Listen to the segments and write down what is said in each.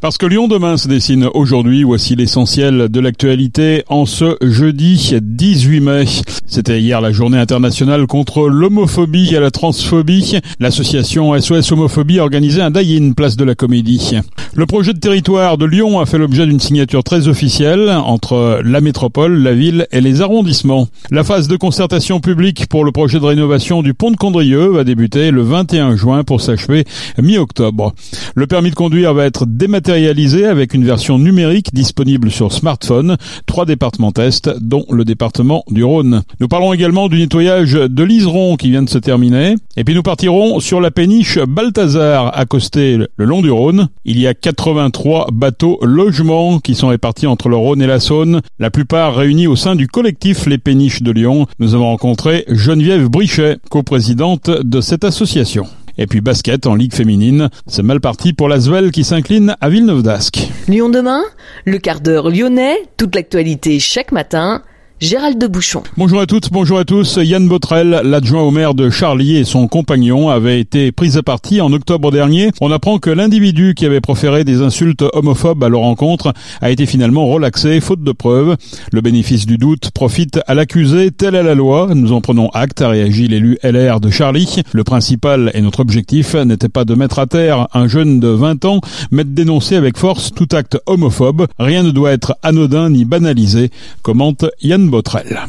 Parce que Lyon demain se dessine aujourd'hui, voici l'essentiel de l'actualité en ce jeudi 18 mai. C'était hier la journée internationale contre l'homophobie et la transphobie. L'association SOS Homophobie a organisé un die-in place de la Comédie. Le projet de territoire de Lyon a fait l'objet d'une signature très officielle entre la métropole, la ville et les arrondissements. La phase de concertation publique pour le projet de rénovation du pont de Condrieu va débuter le 21 juin pour s'achever mi-octobre. Le permis de conduire va être dématérialisé réalisé avec une version numérique disponible sur smartphone. Trois départements tests, dont le département du Rhône. Nous parlons également du nettoyage de l'Iseron qui vient de se terminer. Et puis nous partirons sur la péniche Balthazar, accostée le long du Rhône. Il y a 83 bateaux logements qui sont répartis entre le Rhône et la Saône, la plupart réunis au sein du collectif Les Péniches de Lyon. Nous avons rencontré Geneviève Brichet, coprésidente de cette association. Et puis basket en Ligue féminine, c'est mal parti pour l'Asvel qui s'incline à Villeneuve d'Ascq. Lyon demain, le quart d'heure lyonnais, toute l'actualité chaque matin Gérald de Bouchon. Bonjour à toutes, bonjour à tous. Yann Botrel, l'adjoint au maire de Charlie et son compagnon avaient été pris à partie en octobre dernier. On apprend que l'individu qui avait proféré des insultes homophobes à leur rencontre a été finalement relaxé, faute de preuves. Le bénéfice du doute profite à l'accusé, tel est la loi. Nous en prenons acte, a réagi l'élu LR de Charlie. Le principal et notre objectif n'était pas de mettre à terre un jeune de 20 ans, mais de dénoncer avec force tout acte homophobe. Rien ne doit être anodin ni banalisé, commente Yann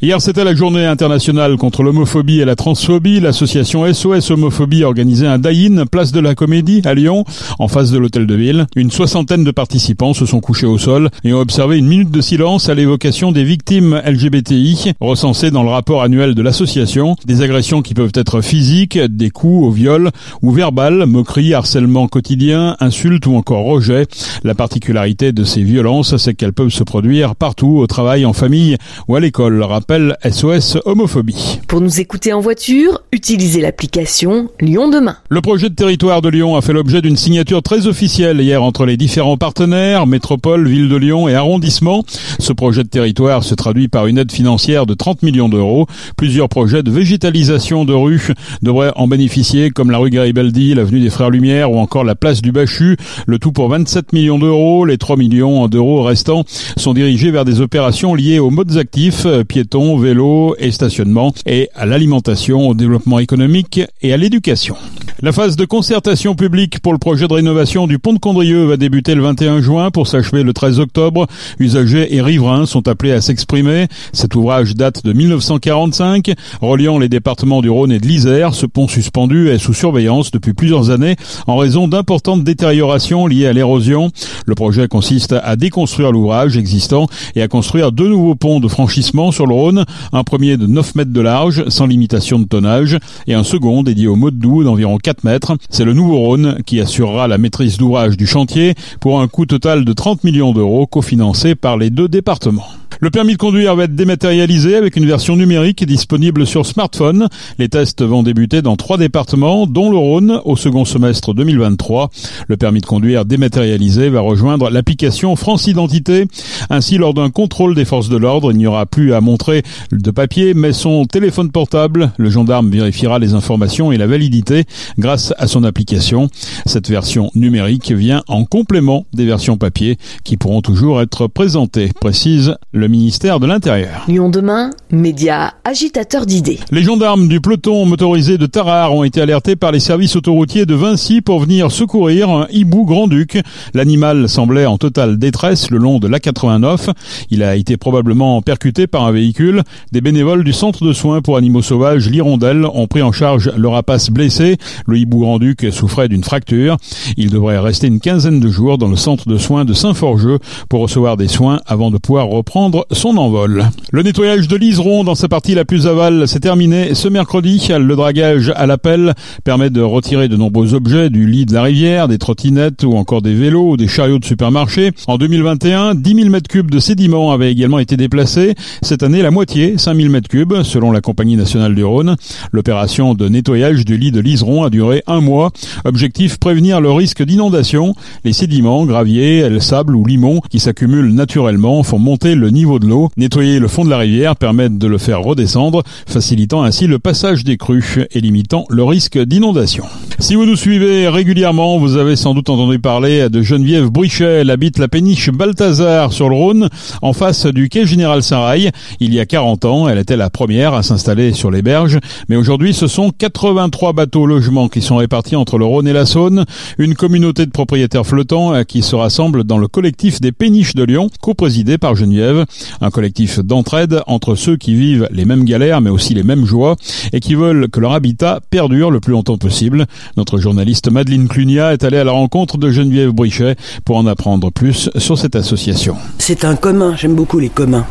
Hier, c'était la journée internationale contre l'homophobie et la transphobie. L'association SOS Homophobie a organisé un die-in place de la Comédie à Lyon, en face de l'hôtel de ville. Une soixantaine de participants se sont couchés au sol et ont observé une minute de silence à l'évocation des victimes LGBTI recensées dans le rapport annuel de l'association. Des agressions qui peuvent être physiques, des coups au viol ou verbales, moqueries, harcèlement quotidien, insultes ou encore rejets. La particularité de ces violences, c'est qu'elles peuvent se produire partout, au travail, en famille ou à l'école, rappelle SOS homophobie. Pour nous écouter en voiture, utilisez l'application Lyon demain. Le projet de territoire de Lyon a fait l'objet d'une signature très officielle hier entre les différents partenaires, métropole, ville de Lyon et arrondissement. Ce projet de territoire se traduit par une aide financière de 30 millions d'euros. Plusieurs projets de végétalisation de rues devraient en bénéficier, comme la rue Garibaldi, l'avenue des Frères Lumière ou encore la place du Bachu. Le tout pour 27 millions d'euros. Les 3 millions d'euros restants sont dirigés vers des opérations liées aux modes actifs euh, piétons, vélos et stationnement, et à l'alimentation, au développement économique et à l'éducation. La phase de concertation publique pour le projet de rénovation du pont de Condrieu va débuter le 21 juin pour s'achever le 13 octobre. Usagers et riverains sont appelés à s'exprimer. Cet ouvrage date de 1945, reliant les départements du Rhône et de l'Isère. Ce pont suspendu est sous surveillance depuis plusieurs années en raison d'importantes détériorations liées à l'érosion. Le projet consiste à déconstruire l'ouvrage existant et à construire deux nouveaux ponts de franchissement sur le Rhône, un premier de 9 mètres de large sans limitation de tonnage et un second dédié au mode doux d'environ 4 mètres. C'est le nouveau Rhône qui assurera la maîtrise d'ouvrage du chantier pour un coût total de 30 millions d'euros cofinancé par les deux départements. Le permis de conduire va être dématérialisé avec une version numérique disponible sur smartphone. Les tests vont débuter dans trois départements, dont le Rhône, au second semestre 2023. Le permis de conduire dématérialisé va rejoindre l'application France Identité. Ainsi, lors d'un contrôle des forces de l'ordre, il n'y aura plus à montrer de papier, mais son téléphone portable. Le gendarme vérifiera les informations et la validité grâce à son application. Cette version numérique vient en complément des versions papier qui pourront toujours être présentées, précise le ministère de l'Intérieur. Lyon demain, média agitateur d'idées. Les gendarmes du peloton motorisé de Tarare ont été alertés par les services autoroutiers de Vinci pour venir secourir un hibou grand-duc. L'animal semblait en totale détresse le long de l'A89. Il a été probablement percuté par un véhicule. Des bénévoles du centre de soins pour animaux sauvages L'Hirondelle ont pris en charge le rapace blessé. Le hibou grand-duc souffrait d'une fracture. Il devrait rester une quinzaine de jours dans le centre de soins de Saint-Forgeux pour recevoir des soins avant de pouvoir reprendre son envol. Le nettoyage de l'Iseron dans sa partie la plus aval s'est terminé ce mercredi. Le dragage à l'appel permet de retirer de nombreux objets du lit de la rivière, des trottinettes ou encore des vélos ou des chariots de supermarché. En 2021, 10 000 mètres cubes de sédiments avaient également été déplacés. Cette année, la moitié, 5 000 mètres cubes, selon la Compagnie nationale du Rhône. L'opération de nettoyage du lit de l'Iseron a duré un mois. Objectif, prévenir le risque d'inondation. Les sédiments, graviers, sable ou limon qui s'accumulent naturellement font monter le niveau de l'eau. Nettoyer le fond de la rivière permet de le faire redescendre, facilitant ainsi le passage des crues et limitant le risque d'inondation. Si vous nous suivez régulièrement, vous avez sans doute entendu parler de Geneviève Bruichet. Elle habite la péniche Balthazar sur le Rhône, en face du quai Général Saint-Rail. Il y a 40 ans, elle était la première à s'installer sur les berges, mais aujourd'hui ce sont 83 bateaux logements qui sont répartis entre le Rhône et la Saône, une communauté de propriétaires flottants qui se rassemble dans le collectif des péniches de Lyon, co-présidé par Geneviève, un collectif d'entraide entre ceux qui vivent les mêmes galères mais aussi les mêmes joies et qui veulent que leur habitat perdure le plus longtemps possible. Notre journaliste Madeleine Clunia est allée à la rencontre de Geneviève Brichet pour en apprendre plus sur cette association. C'est un commun, j'aime beaucoup les communs.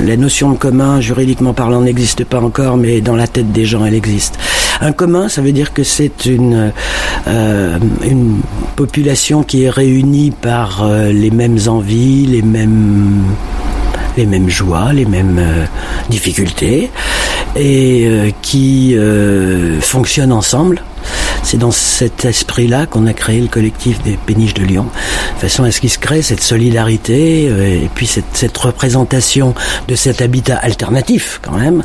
La notion de commun, juridiquement parlant, n'existe pas encore, mais dans la tête des gens, elle existe. Un commun, ça veut dire que c'est une, euh, population qui est réunie par euh, les mêmes envies, les mêmes les mêmes joies, les mêmes euh, difficultés, et qui fonctionnent ensemble c'est dans cet esprit-là qu'on a créé le collectif des péniches de Lyon, de façon à ce qu'il se crée cette solidarité euh, et puis cette, représentation de cet habitat alternatif quand même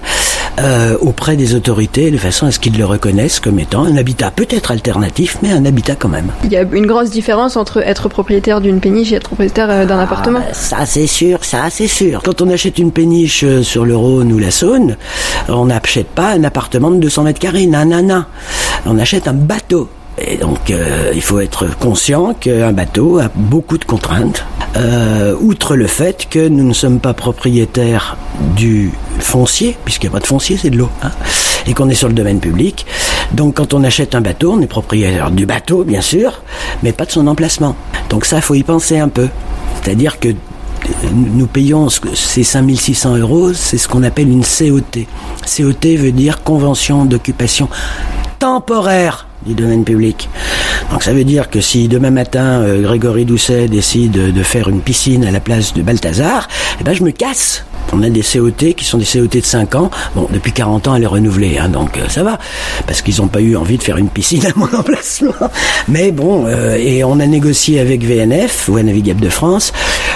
euh, auprès des autorités, de façon à ce qu'ils le reconnaissent comme étant un habitat peut-être alternatif, mais un habitat quand même. Il y a une grosse différence entre être propriétaire d'une péniche et être propriétaire euh, d'un ah, appartement. Ça c'est sûr, ça c'est sûr. Quand on achète une péniche sur le Rhône ou la Saône, on n'achète pas un appartement de 200 mètres carrés, nanana. On achète un bateau. Et donc, euh, il faut être conscient qu'un bateau a beaucoup de contraintes, euh, outre le fait que nous ne sommes pas propriétaires du foncier, puisqu'il n'y a pas de foncier, c'est de l'eau, hein, et qu'on est sur le domaine public. Donc, quand on achète un bateau, on est propriétaire du bateau, bien sûr, mais pas de son emplacement. Donc ça, il faut y penser un peu. C'est-à-dire que nous payons ces 5600 euros, c'est ce qu'on appelle une COT. COT veut dire convention d'occupation temporaire du domaine public. Donc ça veut dire que si demain matin euh, Grégory Doucet décide de faire une piscine à la place de Balthazar, eh ben je me casse. On a des COT qui sont des COT de 5 ans. Bon, depuis 40 ans, elle est renouvelée, hein, donc euh, ça va. Parce qu'ils n'ont pas eu envie de faire une piscine à mon emplacement. Mais bon, euh, et on a négocié avec VNF, Voie Navigable de France,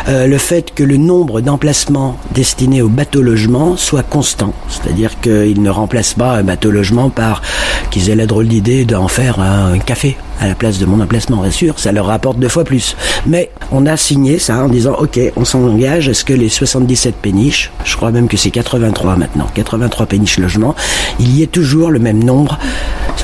le fait que le nombre d'emplacements destinés au bateau logement soit constant. C'est-à-dire qu'ils ne remplacent pas un bateau logement par qu'ils aient la drôle d'idée d'en faire un café à la place de mon emplacement, bien sûr, ça leur rapporte deux fois plus. Mais on a signé ça en disant, ok, on s'engage à ce que les 77 péniches, je crois même que c'est 83 maintenant, 83 péniches logements, il y ait toujours le même nombre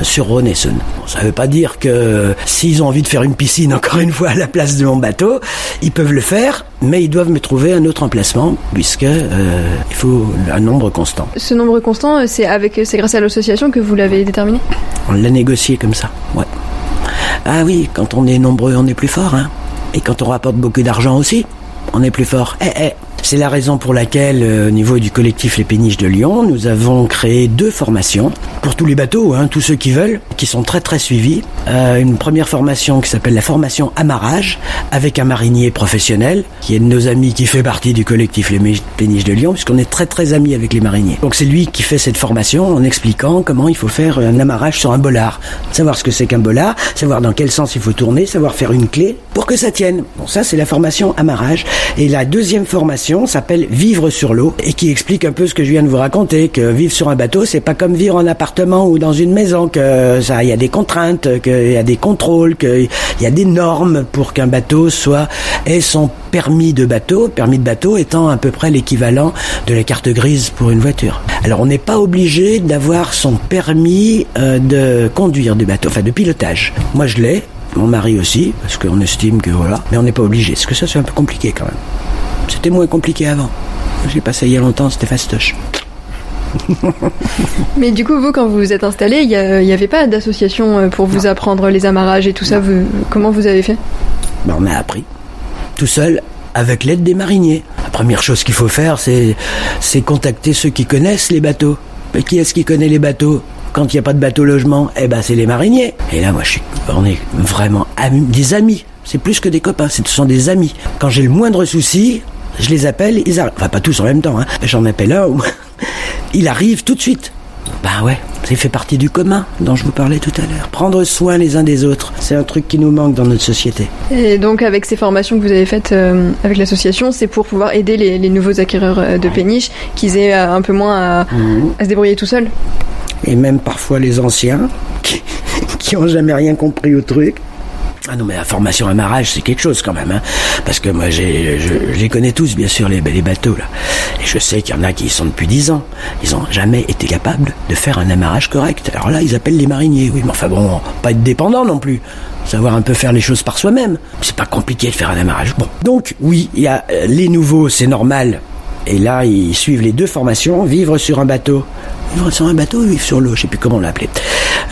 sur Rhône et Saône. ça ne veut pas dire que s'ils ont envie de faire une piscine, encore une fois, à la place de mon bateau, ils peuvent le faire, mais ils doivent me trouver un autre emplacement, puisque euh, il faut un nombre constant. Ce nombre constant, c'est avec, c'est grâce à l'association que vous l'avez déterminé? On l'a négocié comme ça, ouais. Ah oui, quand on est nombreux, on est plus fort, hein. Et quand on rapporte beaucoup d'argent aussi, on est plus fort. Eh, eh. C'est la raison pour laquelle, euh, au niveau du collectif Les Péniches de Lyon, nous avons créé deux formations pour tous les bateaux, hein, tous ceux qui veulent, qui sont très très suivis. Euh, une première formation qui s'appelle la formation amarrage, avec un marinier professionnel, qui est de nos amis qui fait partie du collectif Les Péniches de Lyon, puisqu'on est très très amis avec les mariniers. Donc c'est lui qui fait cette formation en expliquant comment il faut faire un amarrage sur un bolard. Savoir ce que c'est qu'un bolard, savoir dans quel sens il faut tourner, savoir faire une clé pour que ça tienne. Bon, ça c'est la formation amarrage. Et la deuxième formation, s'appelle Vivre sur l'eau et qui explique un peu ce que je viens de vous raconter, que vivre sur un bateau, c'est pas comme vivre en appartement ou dans une maison, que ça, il y a des contraintes, qu'il y a des contrôles, qu'il y a des normes pour qu'un bateau soit ait son permis de bateau, permis de bateau étant à peu près l'équivalent de la carte grise pour une voiture. Alors on n'est pas obligé d'avoir son permis euh, de conduire du bateau, enfin de pilotage. Moi je l'ai, mon mari aussi, parce qu'on estime que voilà, mais on n'est pas obligé. Parce que ça c'est un peu compliqué quand même. C'était moins compliqué avant. J'ai passé il y a longtemps, c'était fastoche. Mais du coup, vous, quand vous vous êtes installé, il n'y avait pas d'association euh, pour vous apprendre les amarrages et tout ça. comment vous avez fait? Ben, On a appris. Tout seul, avec l'aide des mariniers. La première chose qu'il faut faire, c'est contacter ceux qui connaissent les bateaux. Mais qui est-ce qui connaît les bateaux? Quand il n'y a pas de bateau logement, eh ben c'est les mariniers. Et là, moi, je suis, on est vraiment des amis. C'est plus que des copains, ce sont des amis. Quand j'ai le moindre souci, je les appelle, ils arrivent. Enfin, pas tous en même temps, hein. J'en appelle un, il arrive tout de suite. Ben ouais, Ça fait partie du commun dont je vous parlais tout à l'heure. Prendre soin les uns des autres, c'est un truc qui nous manque dans notre société. Et donc avec ces formations que vous avez faites euh, avec l'association, c'est pour pouvoir aider les, les nouveaux acquéreurs euh, de péniches qu'ils aient euh, un peu moins à, Mhm. à se débrouiller tout seuls. Et même parfois les anciens qui, qui ont jamais rien compris au truc. Ah non mais la formation amarrage c'est quelque chose quand même hein. parce que moi j'ai je, les connais tous bien sûr les, bateaux là. Et je sais qu'il y en a qui y sont depuis 10 ans. Ils ont jamais été capables de faire un amarrage correct. Alors là ils appellent les mariniers oui mais enfin bon pas être dépendant non plus. Savoir un peu faire les choses par soi-même. C'est pas compliqué de faire un amarrage. Bon. Donc oui il y a euh, les nouveaux c'est normal et là, ils suivent les deux formations, vivre sur un bateau. Vivre sur un bateau vivre sur l'eau, je sais plus comment on l'appelait.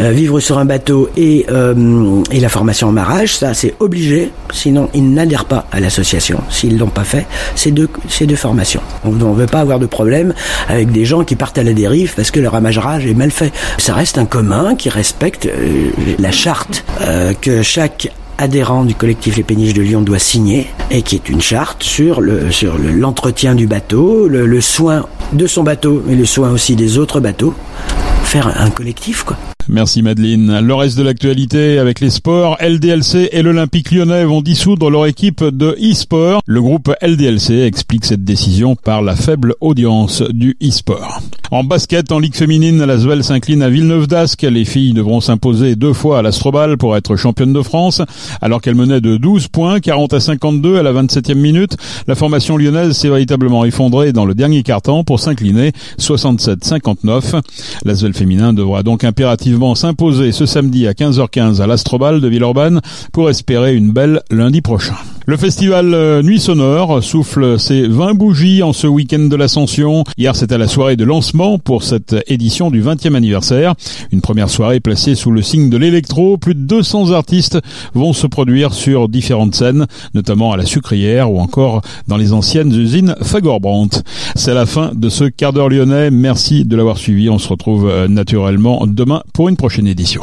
Euh, vivre sur un bateau et, euh, et la formation en marrage, ça c'est obligé, sinon ils n'adhèrent pas à l'association. S'ils l'ont pas fait, ces deux, ces deux formations. On ne veut pas avoir de problème avec des gens qui partent à la dérive parce que leur amarrage est mal fait. Ça reste un commun qui respecte euh, la charte euh, que chaque adhérent du collectif Les Péniches de Lyon doit signer et qui est une charte sur le sur le- l'entretien du bateau, le, le soin de son bateau, mais le soin aussi des autres bateaux. Faire un, collectif, quoi. Merci Madeleine. Le reste de l'actualité avec les sports, LDLC et l'Olympique lyonnais vont dissoudre leur équipe de e-sport. Le groupe LDLC explique cette décision par la faible audience du e-sport. En basket, en Ligue féminine, la s'incline à Villeneuve d'Ascq. Les filles devront s'imposer deux fois à l'Astrobal pour être championne de France. Alors qu'elle menait de 12 points, 40 à 52 à la 27e minute, la formation lyonnaise s'est véritablement effondrée dans le dernier quart-temps pour s'incliner 67-59. La féminin devra donc impérativement s'imposer ce samedi à 15h15 à l'Astrobal de Villeurbanne pour espérer une belle lundi prochain. Le festival euh, Nuit Sonore souffle ses 20 bougies en ce week-end de l'Ascension. Hier, c'était la soirée de lancement pour cette édition du 20e anniversaire. Une première soirée placée sous le signe de l'électro. Plus de 200 artistes vont se produire sur différentes scènes, notamment à la Sucrière ou encore dans les anciennes usines Fagorbrandt. C'est la fin de ce quart d'heure lyonnais. Merci de l'avoir suivi. On se retrouve euh, naturellement demain pour une prochaine édition.